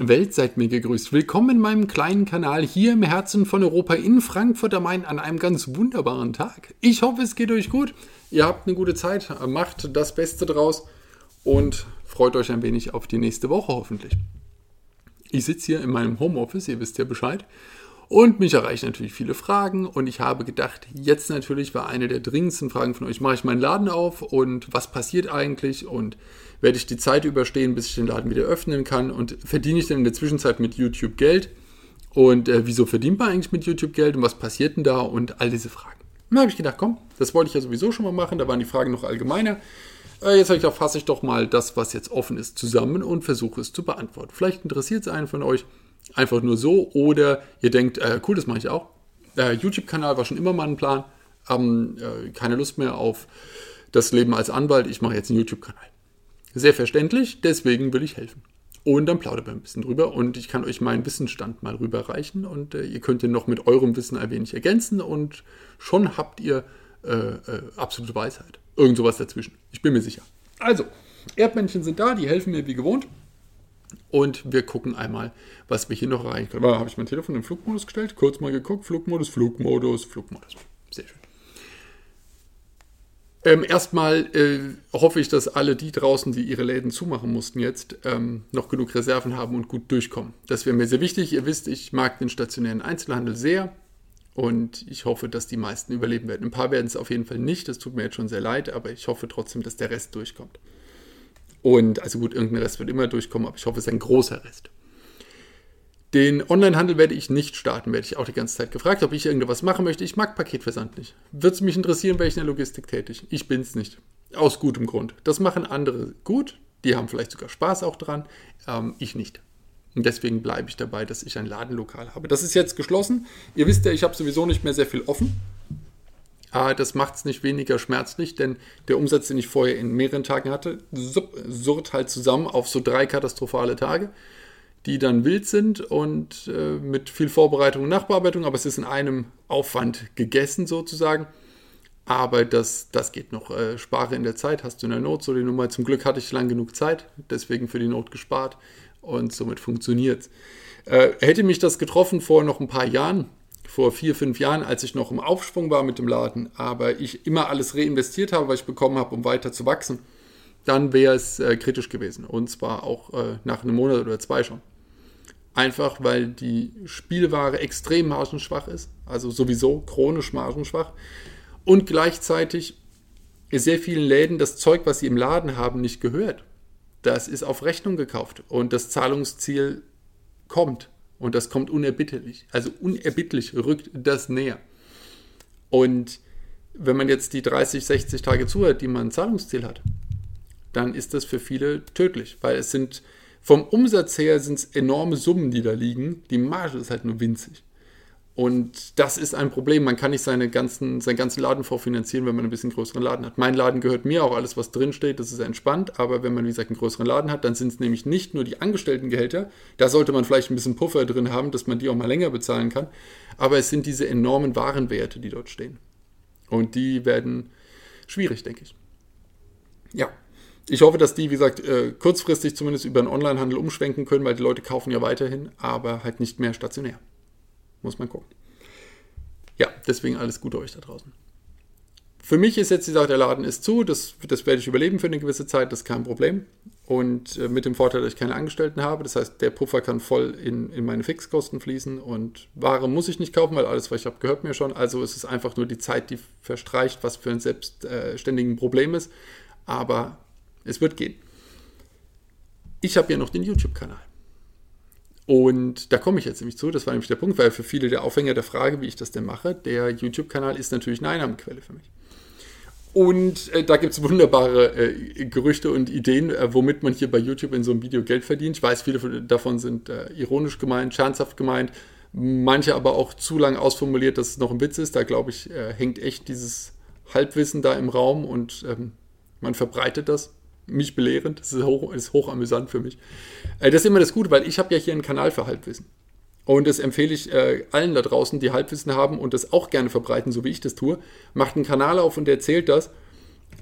Welt, seid mir gegrüßt. Willkommen in meinem kleinen Kanal hier im Herzen von Europa in Frankfurt am Main an einem ganz wunderbaren Tag. Ich hoffe, es geht euch gut. Ihr habt eine gute Zeit, macht das Beste draus und freut euch ein wenig auf die nächste Woche hoffentlich. Ich sitze hier in meinem Homeoffice, ihr wisst ja Bescheid. Und mich erreichen natürlich viele Fragen. Und ich habe gedacht, jetzt natürlich war eine der dringendsten Fragen von euch, mache ich meinen Laden auf und was passiert eigentlich? Und werde ich die Zeit überstehen, bis ich den Laden wieder öffnen kann? Und verdiene ich denn in der Zwischenzeit mit YouTube Geld? Und äh, wieso verdient man eigentlich mit YouTube Geld? Und was passiert denn da? Und all diese Fragen. Dann habe ich gedacht, komm, das wollte ich ja sowieso schon mal machen, da waren die Fragen noch allgemeiner. Äh, jetzt habe ich gedacht, fasse ich doch mal das, was jetzt offen ist, zusammen und versuche es zu beantworten. Vielleicht interessiert es einen von euch einfach nur so oder ihr denkt, äh, cool, das mache ich auch. Der YouTube-Kanal war schon immer mal ein Plan, haben äh, keine Lust mehr auf das Leben als Anwalt, ich mache jetzt einen YouTube-Kanal. Sehr verständlich, deswegen will ich helfen. Und dann plaudern wir ein bisschen drüber und ich kann euch meinen Wissensstand mal rüberreichen und äh, ihr könnt ihn noch mit eurem Wissen ein wenig ergänzen und schon habt ihr äh, äh, absolute Weisheit. Irgend sowas dazwischen. Ich bin mir sicher. Also, Erdmännchen sind da, die helfen mir wie gewohnt. Und wir gucken einmal, was wir hier noch erreichen können. Habe ich mein Telefon in Flugmodus gestellt, kurz mal geguckt, Flugmodus, Flugmodus, Flugmodus. Sehr schön. Ähm, erstmal äh, hoffe ich, dass alle die draußen, die ihre Läden zumachen mussten jetzt, ähm, noch genug Reserven haben und gut durchkommen. Das wäre mir sehr wichtig. Ihr wisst, ich mag den stationären Einzelhandel sehr und ich hoffe, dass die meisten überleben werden. Ein paar werden es auf jeden Fall nicht, das tut mir jetzt schon sehr leid, aber ich hoffe trotzdem, dass der Rest durchkommt. Und also gut, irgendein Rest wird immer durchkommen, aber ich hoffe, es ist ein großer Rest. Den Onlinehandel werde ich nicht starten, werde ich auch die ganze Zeit gefragt, ob ich irgendwas machen möchte. Ich mag Paketversand nicht. Würde es mich interessieren, wäre ich in der Logistik tätig. Ich bin es nicht. Aus gutem Grund. Das machen andere gut. Die haben vielleicht sogar Spaß auch dran. Ähm, ich nicht. Und deswegen bleibe ich dabei, dass ich ein Ladenlokal habe. Das ist jetzt geschlossen. Ihr wisst ja, ich habe sowieso nicht mehr sehr viel offen. Aber das macht es nicht weniger schmerzlich, denn der Umsatz, den ich vorher in mehreren Tagen hatte, surrt halt zusammen auf so drei katastrophale Tage, die dann wild sind und äh, mit viel Vorbereitung und Nachbearbeitung, aber es ist in einem Aufwand gegessen sozusagen. Aber das, das geht noch. Äh, spare in der Zeit, hast du in der Not so die Nummer. Zum Glück hatte ich lang genug Zeit, deswegen für die Not gespart und somit funktioniert es. Äh, hätte mich das getroffen vor noch ein paar Jahren, vor vier, fünf Jahren, als ich noch im Aufschwung war mit dem Laden, aber ich immer alles reinvestiert habe, was ich bekommen habe, um weiter zu wachsen, dann wäre es äh, kritisch gewesen. Und zwar auch äh, nach einem Monat oder zwei schon. Einfach weil die Spielware extrem margenschwach ist, also sowieso chronisch margenschwach. Und gleichzeitig sehr vielen Läden das Zeug, was sie im Laden haben, nicht gehört. Das ist auf Rechnung gekauft und das Zahlungsziel kommt. Und das kommt unerbittlich. Also unerbittlich rückt das näher. Und wenn man jetzt die 30, 60 Tage zuhört, die man ein Zahlungsziel hat, dann ist das für viele tödlich, weil es sind vom Umsatz her sind es enorme Summen, die da liegen. Die Marge ist halt nur winzig. Und das ist ein Problem. Man kann nicht seine ganzen, seinen ganzen Laden vorfinanzieren, wenn man ein bisschen größeren Laden hat. Mein Laden gehört mir, auch alles, was drin steht, das ist entspannt. Aber wenn man, wie gesagt, einen größeren Laden hat, dann sind es nämlich nicht nur die Angestelltengehälter. Da sollte man vielleicht ein bisschen Puffer drin haben, dass man die auch mal länger bezahlen kann. Aber es sind diese enormen Warenwerte, die dort stehen. Und die werden schwierig, denke ich. Ja. Ich hoffe, dass die, wie gesagt, äh, kurzfristig zumindest über den Onlinehandel umschwenken können, weil die Leute kaufen ja weiterhin, aber halt nicht mehr stationär. Muss man gucken. Ja, deswegen alles Gute euch da draußen. Für mich ist jetzt die Sache, der Laden ist zu, das, das werde ich überleben für eine gewisse Zeit, das ist kein Problem. Und äh, mit dem Vorteil, dass ich keine Angestellten habe, das heißt, der Puffer kann voll in, in meine Fixkosten fließen und Ware muss ich nicht kaufen, weil alles, was ich habe, gehört mir schon. Also es ist einfach nur die Zeit, die verstreicht, was für ein selbstständigen äh, Problem ist. Aber es wird gehen. Ich habe ja noch den YouTube-Kanal. Und da komme ich jetzt nämlich zu, das war nämlich der Punkt, weil für viele der Aufhänger der Frage, wie ich das denn mache, der YouTube-Kanal ist natürlich eine Einnahmequelle für mich. Und äh, da gibt es wunderbare äh, Gerüchte und Ideen, äh, womit man hier bei YouTube in so einem Video Geld verdient. Ich weiß, viele davon sind äh, ironisch gemeint, scherzhaft gemeint, manche aber auch zu lang ausformuliert, dass es noch ein Witz ist. Da glaube ich, äh, hängt echt dieses Halbwissen da im Raum und ähm, man verbreitet das mich belehrend. Das ist, hoch, ist hochamüsant für mich. Äh, das ist immer das Gute, weil ich habe ja hier einen Kanal für Halbwissen. Und das empfehle ich äh, allen da draußen, die Halbwissen haben und das auch gerne verbreiten, so wie ich das tue. Macht einen Kanal auf und erzählt das.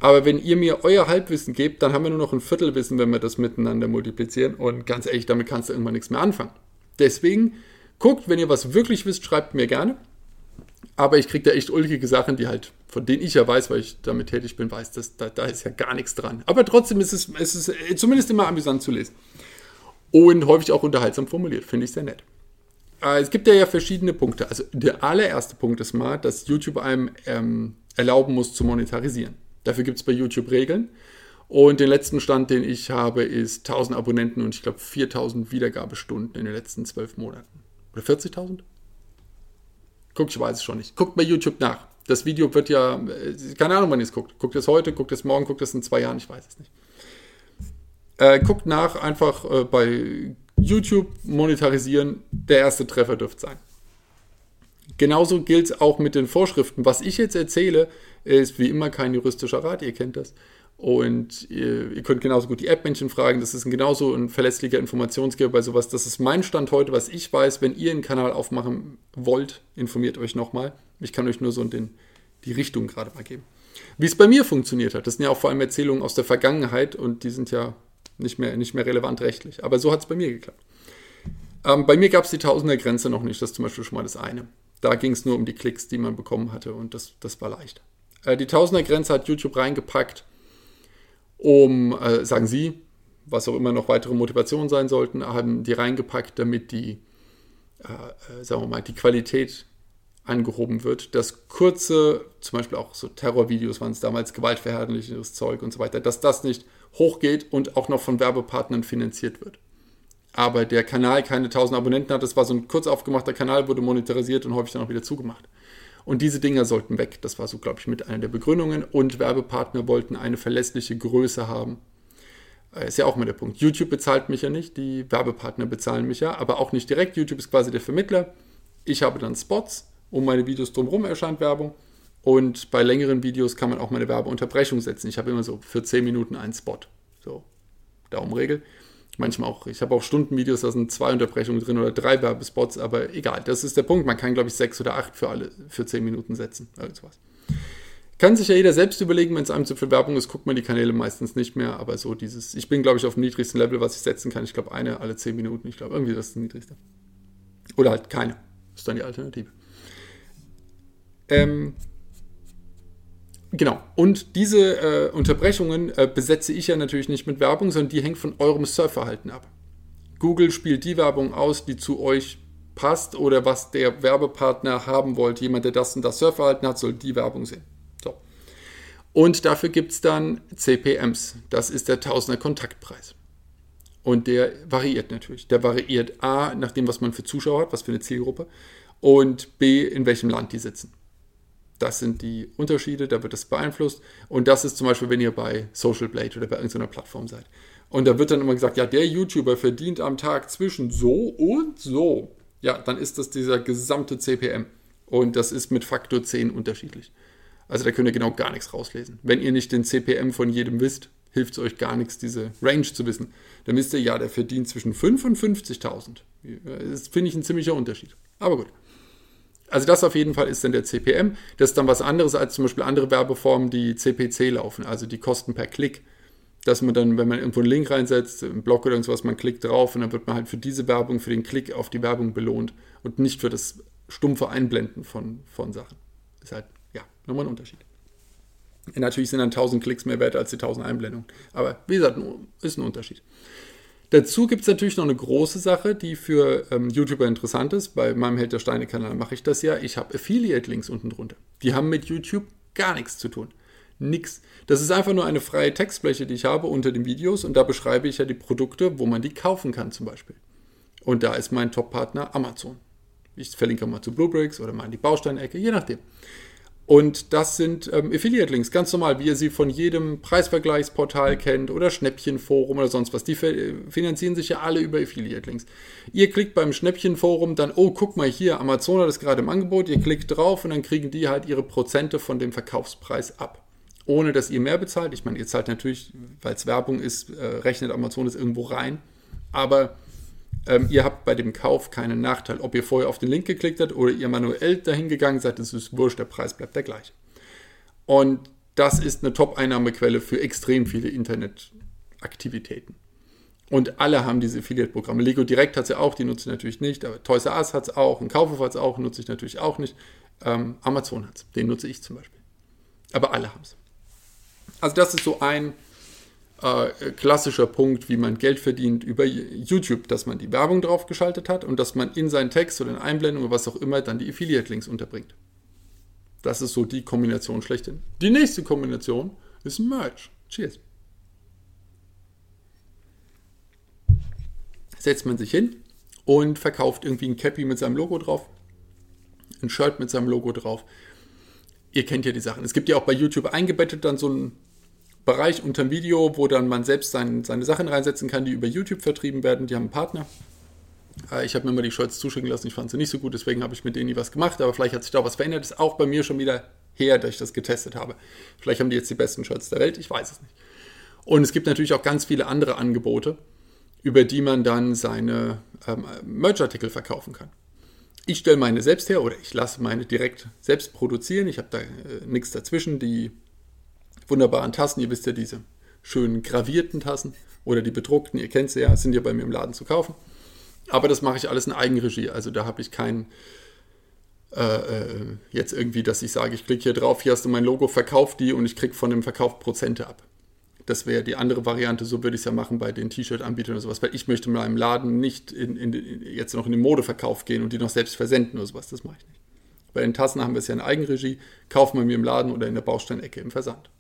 Aber wenn ihr mir euer Halbwissen gebt, dann haben wir nur noch ein Viertelwissen, wenn wir das miteinander multiplizieren. Und ganz ehrlich, damit kannst du irgendwann nichts mehr anfangen. Deswegen guckt, wenn ihr was wirklich wisst, schreibt mir gerne. Aber ich kriege da echt ulkige Sachen, die halt, von denen ich ja weiß, weil ich damit tätig bin, weiß, dass da, da ist ja gar nichts dran. Aber trotzdem ist es, es ist zumindest immer amüsant zu lesen. Und häufig auch unterhaltsam formuliert, finde ich sehr nett. Äh, es gibt ja, ja verschiedene Punkte. Also der allererste Punkt ist mal, dass YouTube einem ähm, erlauben muss zu monetarisieren. Dafür gibt es bei YouTube Regeln. Und den letzten Stand, den ich habe, ist 1000 Abonnenten und ich glaube 4000 Wiedergabestunden in den letzten 12 Monaten. Oder 40.000? Guck, ich weiß es schon nicht. Guckt bei YouTube nach. Das Video wird ja, äh, keine Ahnung, wann ihr es guckt. Guckt es heute, guckt es morgen, guckt es in zwei Jahren, ich weiß es nicht. Äh, guckt nach, einfach äh, bei YouTube monetarisieren. Der erste Treffer dürfte sein. Genauso gilt es auch mit den Vorschriften. Was ich jetzt erzähle, ist wie immer kein juristischer Rat, ihr kennt das. Und ihr, ihr könnt genauso gut die App-Männchen fragen. Das ist genauso ein verlässlicher Informationsgeber bei sowas. Das ist mein Stand heute, was ich weiß. Wenn ihr einen Kanal aufmachen wollt, informiert euch nochmal. Ich kann euch nur so den, die Richtung gerade mal geben. Wie es bei mir funktioniert hat, das sind ja auch vor allem Erzählungen aus der Vergangenheit und die sind ja nicht mehr, nicht mehr relevant rechtlich. Aber so hat es bei mir geklappt. Ähm, bei mir gab es die Tausender-Grenze noch nicht. Das ist zum Beispiel schon mal das eine. Da ging es nur um die Klicks, die man bekommen hatte und das, das war leicht. Äh, die Tausender-Grenze hat YouTube reingepackt, um, äh, sagen Sie, was auch immer noch weitere Motivationen sein sollten, haben die reingepackt, damit die, äh, äh, sagen wir mal, die Qualität angehoben wird, dass kurze, zum Beispiel auch so Terrorvideos waren es damals, gewaltverherrlichendes Zeug und so weiter, dass das nicht hochgeht und auch noch von Werbepartnern finanziert wird. Aber der Kanal keine 1000 Abonnenten hat, das war so ein kurz aufgemachter Kanal, wurde monetarisiert und häufig dann auch wieder zugemacht. Und diese Dinger sollten weg. Das war so, glaube ich, mit einer der Begründungen. Und Werbepartner wollten eine verlässliche Größe haben. Äh, ist ja auch mal der Punkt. YouTube bezahlt mich ja nicht, die Werbepartner bezahlen mich ja, aber auch nicht direkt. YouTube ist quasi der Vermittler. Ich habe dann Spots, um meine Videos drumherum erscheint Werbung. Und bei längeren Videos kann man auch meine Werbeunterbrechung setzen. Ich habe immer so für 10 Minuten einen Spot. So, Daumenregel. Manchmal auch, ich habe auch Stundenvideos, da sind zwei Unterbrechungen drin oder drei Werbespots, aber egal, das ist der Punkt. Man kann, glaube ich, sechs oder acht für alle, für zehn Minuten setzen. Irgendwas. Kann sich ja jeder selbst überlegen, wenn es einem zu viel Werbung ist, guckt man die Kanäle meistens nicht mehr, aber so dieses, ich bin, glaube ich, auf dem niedrigsten Level, was ich setzen kann. Ich glaube, eine alle zehn Minuten, ich glaube, irgendwie das ist das niedrigste. Oder halt keine. Ist dann die Alternative. Ähm, Genau. Und diese äh, Unterbrechungen äh, besetze ich ja natürlich nicht mit Werbung, sondern die hängt von eurem Surfverhalten ab. Google spielt die Werbung aus, die zu euch passt oder was der Werbepartner haben wollte. Jemand, der das und das Surfverhalten hat, soll die Werbung sehen. So. Und dafür gibt es dann CPMs. Das ist der Tausender Kontaktpreis. Und der variiert natürlich. Der variiert A, nach dem, was man für Zuschauer hat, was für eine Zielgruppe, und B, in welchem Land die sitzen. Das sind die Unterschiede, da wird das beeinflusst. Und das ist zum Beispiel, wenn ihr bei Social Blade oder bei irgendeiner Plattform seid. Und da wird dann immer gesagt, ja, der YouTuber verdient am Tag zwischen so und so. Ja, dann ist das dieser gesamte CPM. Und das ist mit Faktor 10 unterschiedlich. Also da könnt ihr genau gar nichts rauslesen. Wenn ihr nicht den CPM von jedem wisst, hilft es euch gar nichts, diese Range zu wissen. Dann wisst ihr, ja, der verdient zwischen 5 und 50.000. Das finde ich ein ziemlicher Unterschied. Aber gut. Also das auf jeden Fall ist dann der CPM. Das ist dann was anderes als zum Beispiel andere Werbeformen, die CPC laufen, also die Kosten per Klick. Dass man dann, wenn man irgendwo einen Link reinsetzt, einen Blog oder irgendwas, man klickt drauf und dann wird man halt für diese Werbung, für den Klick auf die Werbung belohnt und nicht für das stumpfe Einblenden von, von Sachen. Ist halt, ja, nochmal ein Unterschied. Natürlich sind dann 1000 Klicks mehr wert als die 1000 Einblendungen. Aber wie gesagt, ist ein Unterschied. Dazu gibt es natürlich noch eine große Sache, die für ähm, YouTuber interessant ist. Bei meinem Held der Steine-Kanal mache ich das ja. Ich habe Affiliate-Links unten drunter. Die haben mit YouTube gar nichts zu tun. Nix. Das ist einfach nur eine freie Textfläche, die ich habe unter den Videos und da beschreibe ich ja die Produkte, wo man die kaufen kann zum Beispiel. Und da ist mein Top-Partner Amazon. Ich verlinke mal zu Bluebricks oder mal in die Bausteinecke, je nachdem. Und das sind ähm, Affiliate-Links, ganz normal, wie ihr sie von jedem Preisvergleichsportal kennt oder Schnäppchenforum oder sonst was. Die finanzieren sich ja alle über Affiliate-Links. Ihr klickt beim Schnäppchenforum dann, oh, guck mal hier, Amazon hat das gerade im Angebot, ihr klickt drauf und dann kriegen die halt ihre Prozente von dem Verkaufspreis ab. Ohne dass ihr mehr bezahlt. Ich meine, ihr zahlt natürlich, weil es Werbung ist, äh, rechnet Amazon das irgendwo rein. Aber ähm, ihr habt bei dem Kauf keinen Nachteil. Ob ihr vorher auf den Link geklickt habt oder ihr manuell dahin gegangen seid, das ist wurscht, der Preis bleibt der gleiche. Und das ist eine Top-Einnahmequelle für extrem viele Internetaktivitäten. Und alle haben diese Affiliate-Programme. Lego Direct hat es ja auch, die nutze ich natürlich nicht. Aber Toys R Us hat es auch, ein Kaufhof hat es auch, nutze ich natürlich auch nicht. Ähm, Amazon hat es, den nutze ich zum Beispiel. Aber alle haben es. Also das ist so ein äh, klassischer Punkt, wie man Geld verdient über YouTube, dass man die Werbung drauf geschaltet hat und dass man in seinen Text oder in Einblendungen oder was auch immer dann die Affiliate-Links unterbringt. Das ist so die Kombination schlechthin. Die nächste Kombination ist Merch. Cheers. Setzt man sich hin und verkauft irgendwie ein Cappy mit seinem Logo drauf, ein Shirt mit seinem Logo drauf. Ihr kennt ja die Sachen. Es gibt ja auch bei YouTube eingebettet dann so einen Bereich unter dem Video, wo dann man selbst sein, seine Sachen reinsetzen kann, die über YouTube vertrieben werden. Die haben einen Partner. Äh, ich habe mir immer die Shirts zuschicken lassen, ich fand sie nicht so gut, deswegen habe ich mit denen nie was gemacht, aber vielleicht hat sich da was verändert. Ist auch bei mir schon wieder her, dass ich das getestet habe. Vielleicht haben die jetzt die besten Shirts der Welt, ich weiß es nicht. Und es gibt natürlich auch ganz viele andere Angebote, über die man dann seine ähm, Merchartikel verkaufen kann. Ich stelle meine selbst her oder ich lasse meine direkt selbst produzieren. Ich habe da äh, nichts dazwischen. Die wunderbaren Tassen, ihr wisst ja diese schönen gravierten Tassen oder die bedruckten, ihr kennt sie ja, sind ja bei mir im Laden zu kaufen. Aber das mache ich alles in Eigenregie. Also da habe ich kein äh, äh, jetzt irgendwie, dass ich sage, ich klicke hier drauf, hier hast du mein Logo, verkauf die und ich kriege von dem Verkauf Prozente ab. Das wäre die andere Variante, so würde ich es ja machen bei den T-Shirt-Anbietern oder sowas, weil ich möchte mit meinem Laden nicht in, in, jetzt noch in den Modeverkauf gehen und die noch selbst versenden oder sowas, das mache ich nicht. Bei den Tassen haben wir es ja in Eigenregie, kaufen wir mir im Laden oder in der Bausteinecke im Versand.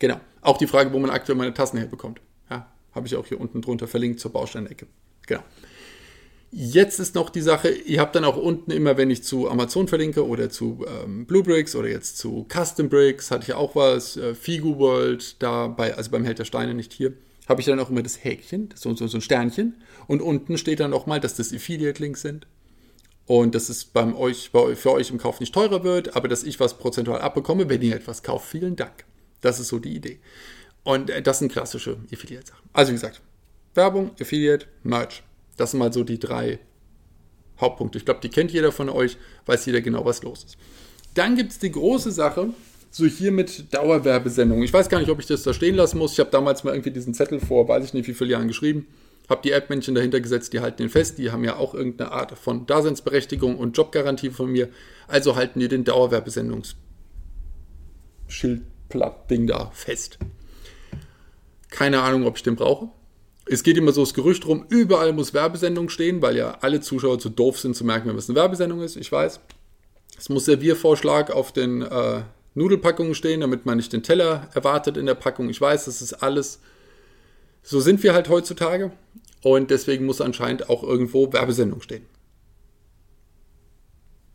Genau. Auch die Frage, wo man aktuell meine Tassen herbekommt. Ja, habe ich auch hier unten drunter verlinkt zur Bausteinecke. Genau. Jetzt ist noch die Sache, ihr habt dann auch unten immer, wenn ich zu Amazon verlinke oder zu ähm, Bluebricks oder jetzt zu Custom Bricks, hatte ich auch was, äh, Figu World, da also beim Held der Steine, nicht hier, habe ich dann auch immer das Häkchen, so, so, so ein Sternchen. Und unten steht dann auch mal, dass das Affiliate-Links sind. Und dass es beim euch, bei, für euch im Kauf nicht teurer wird, aber dass ich was prozentual abbekomme, wenn ihr etwas kauft. Vielen Dank. Das ist so die Idee. Und äh, das sind klassische Affiliate-Sachen. Also wie gesagt, Werbung, Affiliate, Merch. Das sind mal so die drei Hauptpunkte. Ich glaube, die kennt jeder von euch, weiß jeder genau, was los ist. Dann gibt es die große Sache, so hier mit Dauerwerbesendungen. Ich weiß gar nicht, ob ich das da stehen lassen muss. Ich habe damals mal irgendwie diesen Zettel vor, weiß ich nicht, wie viele Jahren geschrieben. Habe die App-Männchen dahinter gesetzt, die halten den fest. Die haben ja auch irgendeine Art von Daseinsberechtigung und Jobgarantie von mir. Also halten die den Dauerwerbesendungsschildblatt-Ding da fest. Keine Ahnung, ob ich den brauche. Es geht immer so das Gerücht rum, überall muss Werbesendung stehen, weil ja alle Zuschauer zu doof sind zu merken, wenn es eine Werbesendung ist. Ich weiß. Es muss Serviervorschlag auf den äh, Nudelpackungen stehen, damit man nicht den Teller erwartet in der Packung. Ich weiß, das ist alles. So sind wir halt heutzutage. Und deswegen muss anscheinend auch irgendwo Werbesendung stehen.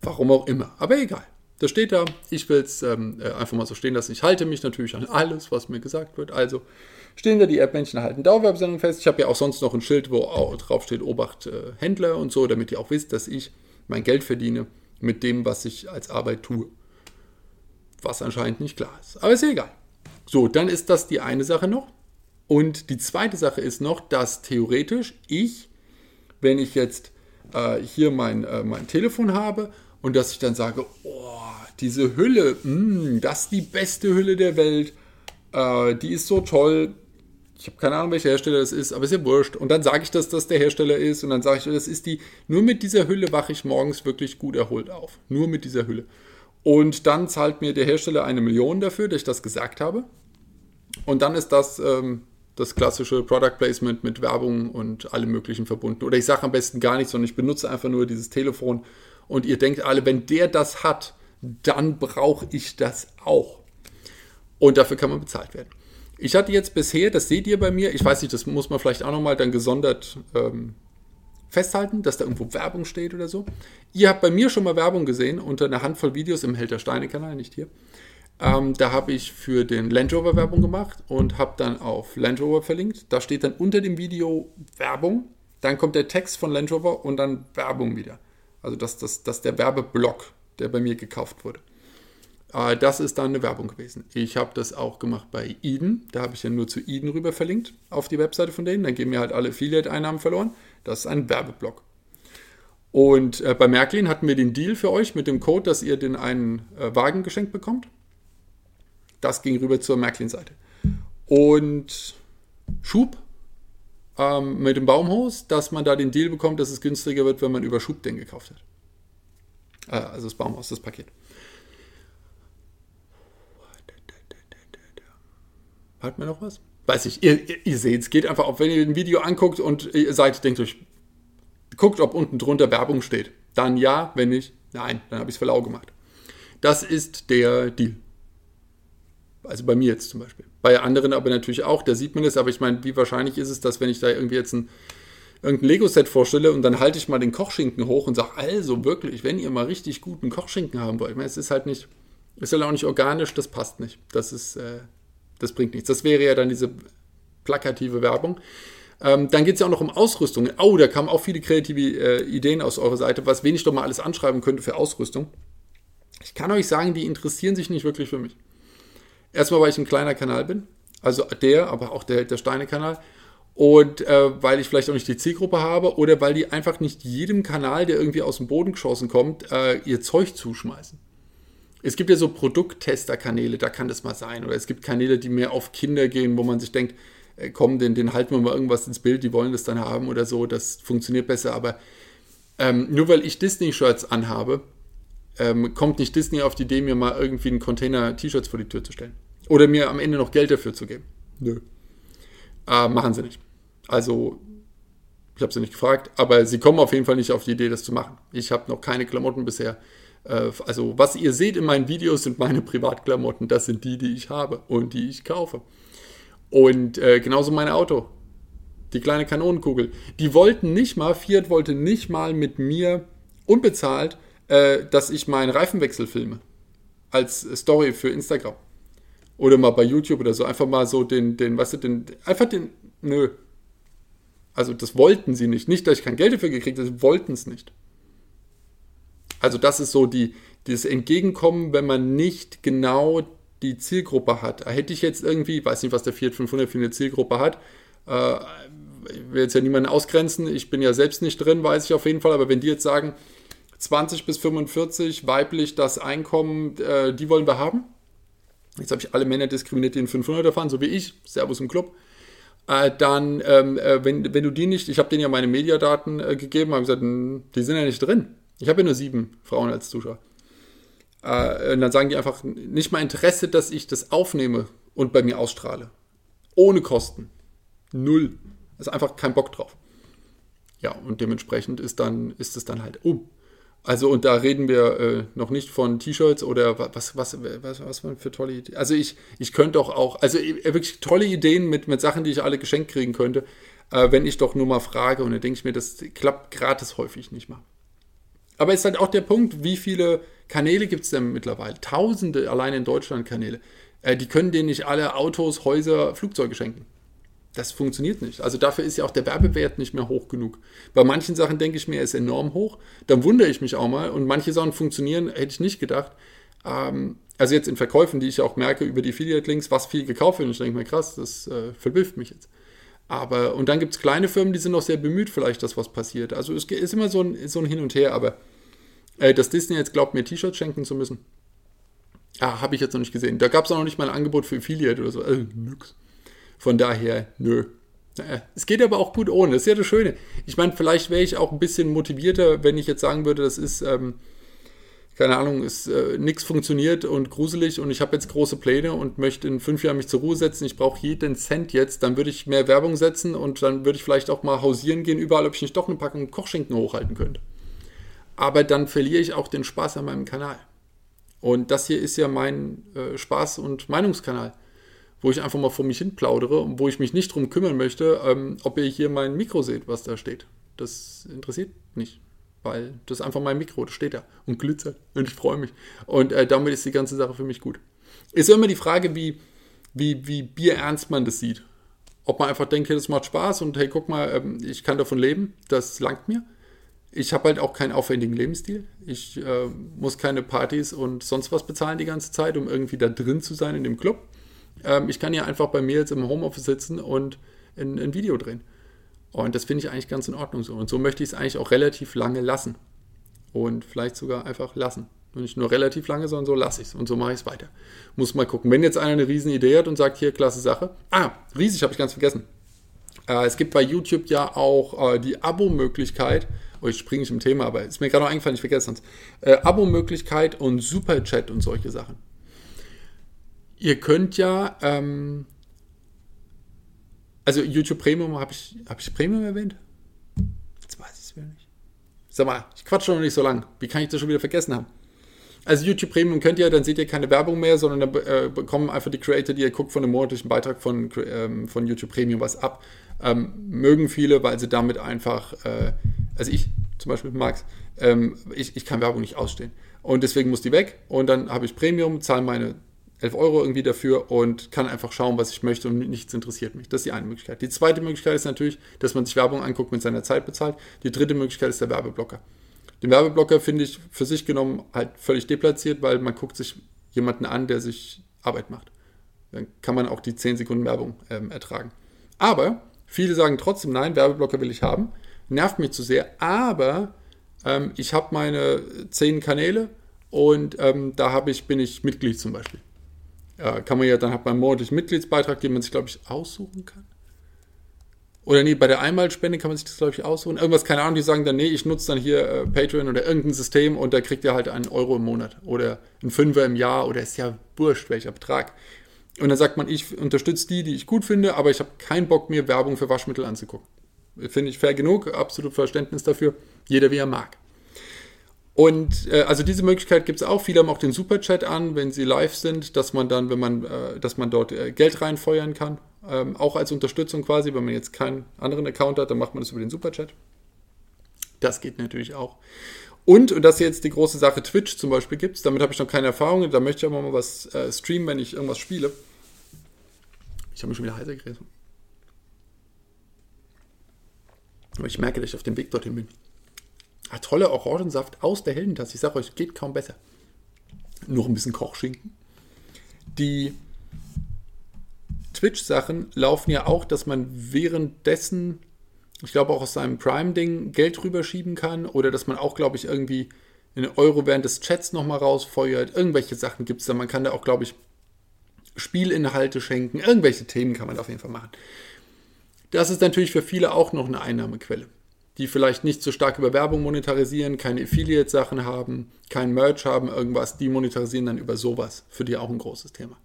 Warum auch immer. Aber egal. Das steht da. Ich will es ähm, äh, einfach mal so stehen lassen. Ich halte mich natürlich an alles, was mir gesagt wird. Also stehen da die App-Männchen halten Dauerwerbesendung fest. Ich habe ja auch sonst noch ein Schild, wo drauf steht Obacht äh, Händler und so, damit ihr auch wisst, dass ich mein Geld verdiene mit dem, was ich als Arbeit tue. Was anscheinend nicht klar ist. Aber ist ja egal. So, dann ist das die eine Sache noch. Und die zweite Sache ist noch, dass theoretisch ich, wenn ich jetzt äh, hier mein, äh, mein Telefon habe und dass ich dann sage, oh, diese Hülle, mh, mm, das ist die beste Hülle der Welt, äh, die ist so toll, ich habe keine Ahnung, welcher Hersteller das ist, aber ist ja wurscht. Und dann sage ich, dass das der Hersteller ist und dann sage ich, das ist die. Nur mit dieser Hülle wache ich morgens wirklich gut erholt auf. Nur mit dieser Hülle. Und dann zahlt mir der Hersteller eine Million dafür, dass ich das gesagt habe. Und dann ist das ähm, das klassische Product Placement mit Werbung und allem Möglichen verbunden. Oder ich sage am besten gar nichts, sondern ich benutze einfach nur dieses Telefon. Und ihr denkt alle, wenn der das hat, dann brauche ich das auch. Und dafür kann man bezahlt werden. Ich hatte jetzt bisher, das seht ihr bei mir, ich weiß nicht, das muss man vielleicht auch nochmal dann gesondert ähm, festhalten, dass da irgendwo Werbung steht oder so. Ihr habt bei mir schon mal Werbung gesehen unter einer Handvoll Videos im Helter Steine Kanal, nicht hier. Ähm, da habe ich für den Land Rover Werbung gemacht und habe dann auf Land Rover verlinkt. Da steht dann unter dem Video Werbung, dann kommt der Text von Land Rover und dann Werbung wieder. Also das, das, das ist der Werbeblock, der bei mir gekauft wurde. Äh, das ist dann eine Werbung gewesen. Ich habe das auch gemacht bei Eden. Da habe ich ja nur zu Eden rüber verlinkt auf die Webseite von denen. Dann gehen mir halt alle Affiliate-Einnahmen verloren. Das ist ein Werbeblock. Und äh, bei Märklin hatten wir den Deal für euch mit dem Code, dass ihr den einen äh, Wagen geschenkt bekommt. Das ging rüber zur Märklin-Seite. Und Schub ähm, mit dem Baumhaus, dass man da den Deal bekommt, dass es günstiger wird, wenn man über Schub gekauft hat. Äh, also das Baumhaus, das Paket. Hat man noch was? Weiß ich, ihr, ihr, ihr seht, es geht einfach auf, wenn ihr ein Video anguckt und ihr seid, denkt euch, guckt, ob unten drunter Werbung steht. Dann ja, wenn nicht, nein, dann habe ich es für lau gemacht. Das ist der Deal. Also bei mir jetzt zum Beispiel. Bei anderen aber natürlich auch, da sieht man es, aber ich meine, wie wahrscheinlich ist es, dass wenn ich da irgendwie jetzt ein irgendein Lego-Set vorstelle und dann halte ich mal den Kochschinken hoch und sage, also wirklich, wenn ihr mal richtig guten Kochschinken haben wollt, ich meine, es ist halt nicht, ist halt auch nicht organisch, das passt nicht. Das ist, äh, das bringt nichts. Das wäre ja dann diese plakative Werbung. Ähm, dann geht es ja auch noch um Ausrüstung. Oh, da kamen auch viele kreative äh, Ideen aus eurer Seite, was wen doch mal alles anschreiben könnte für Ausrüstung. Ich kann euch sagen, die interessieren sich nicht wirklich für mich. Erstmal, weil ich ein kleiner Kanal bin, also der, aber auch der, der Steine-Kanal. Und äh, weil ich vielleicht auch nicht die Zielgruppe habe oder weil die einfach nicht jedem Kanal, der irgendwie aus dem Boden geschossen kommt, äh, ihr Zeug zuschmeißen. Es gibt ja so Produkttester-Kanäle, da kann das mal sein. Oder es gibt Kanäle, die mehr auf Kinder gehen, wo man sich denkt, äh, komm, den, den halten wir mal irgendwas ins Bild, die wollen das dann haben oder so, das funktioniert besser. Aber ähm, nur weil ich Disney-Shirts anhabe, ähm, kommt nicht Disney auf die Idee, mir mal irgendwie einen Container T-Shirts vor die Tür zu stellen. Oder mir am Ende noch Geld dafür zu geben. Nö. Äh, machen sie nicht. Also, ich habe sie nicht gefragt, aber sie kommen auf jeden Fall nicht auf die Idee, das zu machen. Ich habe noch keine Klamotten bisher. Äh, also, was ihr seht in meinen Videos, sind meine Privatklamotten. Das sind die, die ich habe und die ich kaufe. Und äh, genauso mein Auto. Die kleine Kanonenkugel. Die wollten nicht mal, Fiat wollte nicht mal mit mir unbezahlt, äh, dass ich meinen Reifenwechsel filme. Als Story für Instagram. Oder mal bei YouTube oder so. Einfach mal so den, den, weißt du, den, einfach den, nö. Also das wollten sie nicht. Nicht, dass ich kein Geld dafür gekriegt habe, sie wollten es nicht. Also das ist so die, dieses Entgegenkommen, wenn man nicht genau die Zielgruppe hat. Hätte ich jetzt irgendwie, weiß nicht, was der Fiat 500 für eine Zielgruppe hat, äh, ich will jetzt ja niemanden ausgrenzen, ich bin ja selbst nicht drin, weiß ich auf jeden Fall, aber wenn die jetzt sagen, 20 bis 45, weiblich das Einkommen, äh, die wollen wir haben, jetzt habe ich alle Männer diskriminiert, die in 500er fahren, so wie ich, Servus im Club, äh, dann, ähm, äh, wenn, wenn du die nicht, ich habe denen ja meine Mediadaten äh, gegeben, habe gesagt, die sind ja nicht drin. Ich habe ja nur sieben Frauen als Zuschauer. Äh, und dann sagen die einfach nicht mal Interesse, dass ich das aufnehme und bei mir ausstrahle. Ohne Kosten. Null. ist einfach kein Bock drauf. Ja, und dementsprechend ist dann, ist es dann halt um. Also, und da reden wir äh, noch nicht von T-Shirts oder was, was, was, was man für tolle Ideen. Also, ich, ich könnte doch auch, also äh, wirklich tolle Ideen mit, mit Sachen, die ich alle geschenkt kriegen könnte, äh, wenn ich doch nur mal frage. Und dann denke ich mir, das klappt gratis häufig nicht mal. Aber ist halt auch der Punkt, wie viele Kanäle gibt es denn mittlerweile? Tausende allein in Deutschland Kanäle. Äh, die können denen nicht alle Autos, Häuser, Flugzeuge schenken. Das funktioniert nicht. Also dafür ist ja auch der Werbewert nicht mehr hoch genug. Bei manchen Sachen denke ich mir, er ist enorm hoch. Dann wundere ich mich auch mal. Und manche Sachen funktionieren, hätte ich nicht gedacht. Ähm, also jetzt in Verkäufen, die ich auch merke über die Affiliate-Links, was viel gekauft wird. Ich denke mir, krass, das äh, verblüfft mich jetzt. Aber, und dann gibt es kleine Firmen, die sind noch sehr bemüht, vielleicht, dass was passiert. Also es ist immer so ein, so ein Hin und Her, aber äh, dass Disney jetzt glaubt, mir T-Shirts schenken zu müssen, ah, habe ich jetzt noch nicht gesehen. Da gab es auch noch nicht mal ein Angebot für Affiliate oder so. Also nix. Von daher, nö. Es geht aber auch gut ohne. Das ist ja das Schöne. Ich meine, vielleicht wäre ich auch ein bisschen motivierter, wenn ich jetzt sagen würde, das ist, ähm, keine Ahnung, ist äh, nichts funktioniert und gruselig und ich habe jetzt große Pläne und möchte in fünf Jahren mich zur Ruhe setzen. Ich brauche jeden Cent jetzt. Dann würde ich mehr Werbung setzen und dann würde ich vielleicht auch mal hausieren gehen, überall, ob ich nicht doch eine Packung Kochschinken hochhalten könnte. Aber dann verliere ich auch den Spaß an meinem Kanal. Und das hier ist ja mein äh, Spaß- und Meinungskanal wo ich einfach mal vor mich hin plaudere und wo ich mich nicht darum kümmern möchte, ähm, ob ihr hier mein Mikro seht, was da steht. Das interessiert nicht, weil das ist einfach mein Mikro, das steht da und glitzert und ich freue mich. Und äh, damit ist die ganze Sache für mich gut. Ist immer die Frage, wie, wie, wie bierernst man das sieht. Ob man einfach denkt, hey, das macht Spaß und hey, guck mal, ähm, ich kann davon leben, das langt mir. Ich habe halt auch keinen aufwendigen Lebensstil. Ich äh, muss keine Partys und sonst was bezahlen die ganze Zeit, um irgendwie da drin zu sein in dem Club. Ähm, ich kann ja einfach bei mir jetzt im Homeoffice sitzen und ein, ein Video drehen. Und das finde ich eigentlich ganz in Ordnung so. Und so möchte ich es eigentlich auch relativ lange lassen. Und vielleicht sogar einfach lassen. Nicht nur relativ lange, sondern so lasse ich es. Und so mache ich es weiter. Muss mal gucken. Wenn jetzt einer eine riesen Idee hat und sagt, hier, klasse Sache. Ah, riesig, habe ich ganz vergessen. Äh, es gibt bei YouTube ja auch äh, die Abo-Möglichkeit. Oh, ich springe nicht im Thema, aber ist mir gerade noch eingefallen, ich vergesse es. Äh, Abo-Möglichkeit und Superchat und solche Sachen. Ihr könnt ja, ähm, also YouTube Premium, habe ich, hab ich Premium erwähnt? Jetzt weiß ich es wieder nicht. Sag mal, ich quatsche noch nicht so lang. Wie kann ich das schon wieder vergessen haben? Also YouTube Premium könnt ihr, dann seht ihr keine Werbung mehr, sondern dann äh, bekommen einfach die Creator, die ihr guckt, von einem monatlichen Beitrag von, ähm, von YouTube Premium was ab. Ähm, mögen viele, weil sie damit einfach, äh, also ich zum Beispiel mag ähm, ich, ich kann Werbung nicht ausstehen. Und deswegen muss die weg und dann habe ich Premium, zahle meine 11 Euro irgendwie dafür und kann einfach schauen, was ich möchte und nichts interessiert mich. Das ist die eine Möglichkeit. Die zweite Möglichkeit ist natürlich, dass man sich Werbung anguckt, mit seiner Zeit bezahlt. Die dritte Möglichkeit ist der Werbeblocker. Den Werbeblocker finde ich für sich genommen halt völlig deplatziert, weil man guckt sich jemanden an, der sich Arbeit macht. Dann kann man auch die 10 Sekunden Werbung ähm, ertragen. Aber viele sagen trotzdem, nein, Werbeblocker will ich haben. Nervt mich zu sehr, aber ähm, ich habe meine 10 Kanäle und ähm, da ich, bin ich Mitglied zum Beispiel. Ja, kann man ja, dann hat man einen monatlichen Mitgliedsbeitrag, den man sich, glaube ich, aussuchen kann. Oder nee, bei der Einmalspende kann man sich das, glaube ich, aussuchen. Irgendwas, keine Ahnung, die sagen dann, nee, ich nutze dann hier äh, Patreon oder irgendein System und da kriegt ihr halt einen Euro im Monat oder einen Fünfer im Jahr oder ist ja wurscht, welcher Betrag. Und dann sagt man, ich unterstütze die, die ich gut finde, aber ich habe keinen Bock, mir Werbung für Waschmittel anzugucken. Finde ich fair genug, absolut Verständnis dafür. Jeder, wie er mag. Und äh, also diese Möglichkeit gibt es auch. Viele haben auch den Superchat an, wenn sie live sind, dass man dann, wenn man, äh, dass man dort äh, Geld reinfeuern kann. Ähm, auch als Unterstützung quasi, wenn man jetzt keinen anderen Account hat, dann macht man das über den Superchat. Das geht natürlich auch. Und, und das ist jetzt die große Sache, Twitch zum Beispiel gibt es, damit habe ich noch keine Erfahrung, da möchte ich aber mal was äh, streamen, wenn ich irgendwas spiele. Ich habe mich schon wieder heiser geredet. Aber ich merke, dass ich auf dem Weg dorthin bin. Ah, tolle Orangensaft aus der Heldentasse. Ich sage euch, geht kaum besser. Nur ein bisschen Kochschinken. Die Twitch-Sachen laufen ja auch, dass man währenddessen, ich glaube auch aus seinem Prime-Ding, Geld rüberschieben kann oder dass man auch, glaube ich, irgendwie einen Euro während des Chats nochmal rausfeuert. Irgendwelche Sachen gibt es da. Man kann da auch, glaube ich, Spielinhalte schenken. Irgendwelche Themen kann man da auf jeden Fall machen. Das ist natürlich für viele auch noch eine Einnahmequelle, die vielleicht nicht so stark über Werbung monetarisieren, keine Affiliate-Sachen haben, kein Merch haben, irgendwas. Die monetarisieren dann über sowas. Für die auch ein großes Thema.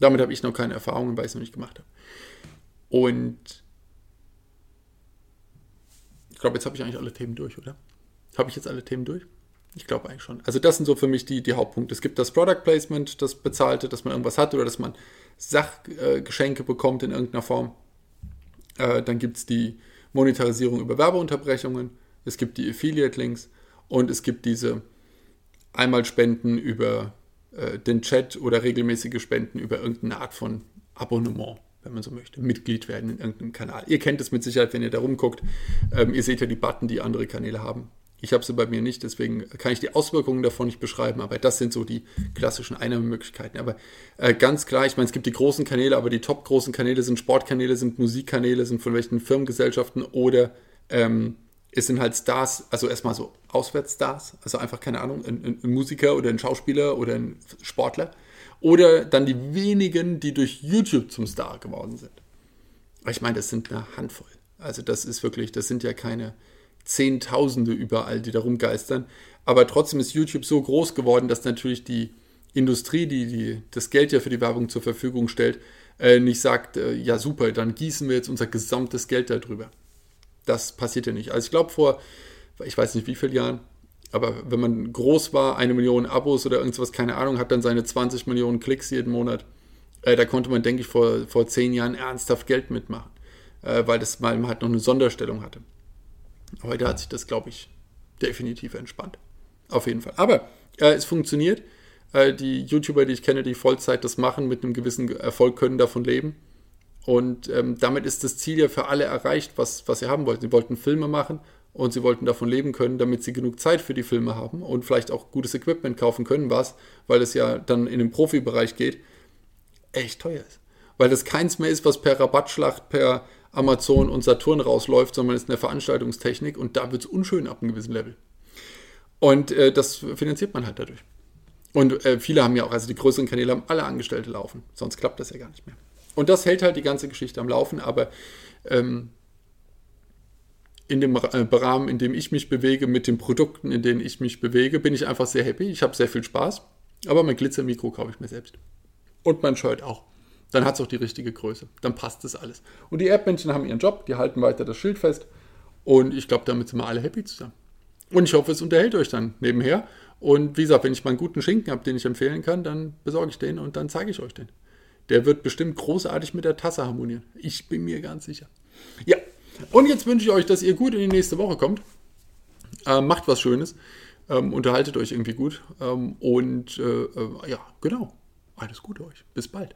Damit habe ich noch keine Erfahrungen, weil ich es noch nicht gemacht habe. Und ich glaube, jetzt habe ich eigentlich alle Themen durch, oder? Habe ich jetzt alle Themen durch? Ich glaube eigentlich schon. Also das sind so für mich die, die Hauptpunkte. Es gibt das Product Placement, das bezahlte, dass man irgendwas hat oder dass man Sachgeschenke bekommt in irgendeiner Form. Äh, dann gibt es die Monetarisierung über Werbeunterbrechungen. Es gibt die Affiliate-Links und es gibt diese Einmalspenden über äh, den Chat oder regelmäßige Spenden über irgendeine Art von Abonnement, wenn man so möchte, Mitglied werden in irgendeinem Kanal. Ihr kennt es mit Sicherheit, wenn ihr da rumguckt. Ähm, ihr seht ja die Button, die andere Kanäle haben. Ich habe sie bei mir nicht, deswegen kann ich die Auswirkungen davon nicht beschreiben, aber das sind so die klassischen Einnahmemöglichkeiten. Aber äh, ganz klar, ich meine, es gibt die großen Kanäle, aber die top großen Kanäle sind Sportkanäle, sind Musikkanäle, sind von welchen Firmengesellschaften oder ähm, es sind halt Stars, also erstmal so Auswärtsstars, also einfach keine Ahnung, ein, ein, Musiker oder ein Schauspieler oder ein Sportler. Oder dann die wenigen, die durch YouTube zum Star geworden sind. Ich meine, das sind eine Handvoll. Also das ist wirklich, das sind ja keine Zehntausende überall, die da rumgeistern. Aber trotzdem ist YouTube so groß geworden, dass natürlich die Industrie, die, die das Geld ja für die Werbung zur Verfügung stellt, äh, nicht sagt, äh, ja super, dann gießen wir jetzt unser gesamtes Geld darüber das passiert ja nicht. Also ich glaube vor, ich weiß nicht wie vielen Jahren, aber wenn man groß war, eine Million Abos oder irgendwas, keine Ahnung, hat dann seine 20 Millionen Klicks jeden Monat, äh, da konnte man, denke ich, vor, vor zehn Jahren ernsthaft Geld mitmachen, äh, weil das mal halt noch eine Sonderstellung hatte. Heute hat sich das, glaube ich, definitiv entspannt. Auf jeden Fall. Aber äh, es funktioniert. Äh, die YouTuber, die ich kenne, die Vollzeit das machen, mit einem gewissen Erfolg können davon leben. Und ähm, damit ist das Ziel ja für alle erreicht, was, was sie haben wollten. Sie wollten Filme machen und sie wollten davon leben können, damit sie genug Zeit für die Filme haben und vielleicht auch gutes Equipment kaufen können, was, weil es ja dann in den Profibereich geht, echt teuer ist. Weil das keins mehr ist, was per Rabattschlacht, per Amazon und Saturn rausläuft, sondern es ist eine Veranstaltungstechnik und da wird es unschön ab einem gewissen Level. Und äh, das finanziert man halt dadurch. Und äh, viele haben ja auch, also die größeren Kanäle haben alle Angestellte laufen. Sonst klappt das ja gar nicht mehr. Und das hält halt die ganze Geschichte am Laufen, aber ähm, in dem äh, Rahmen, in dem ich mich bewege, mit den Produkten, in denen ich mich bewege, bin ich einfach sehr happy. Ich habe sehr viel Spaß. Aber mein Glitzermikro kaufe ich mir selbst. Und mein Shirt auch. Dann hat es auch die richtige Größe. Dann passt das alles. Und die Erdmännchen haben ihren Job, die halten weiter das Schild fest. Und ich glaube, damit sind wir alle happy zusammen. Und ich hoffe, es unterhält euch dann nebenher. Und wie gesagt, wenn ich mal einen guten Schinken habe, den ich empfehlen kann, dann besorge ich den und dann zeige ich euch den. Der wird bestimmt großartig mit der Tasse harmonieren. Ich bin mir ganz sicher. Ja, und jetzt wünsche ich euch, dass ihr gut in die nächste Woche kommt. Ähm, macht was Schönes. Ähm, unterhaltet euch irgendwie gut. Ähm, und äh, äh, ja, genau. Alles Gute euch. Bis bald.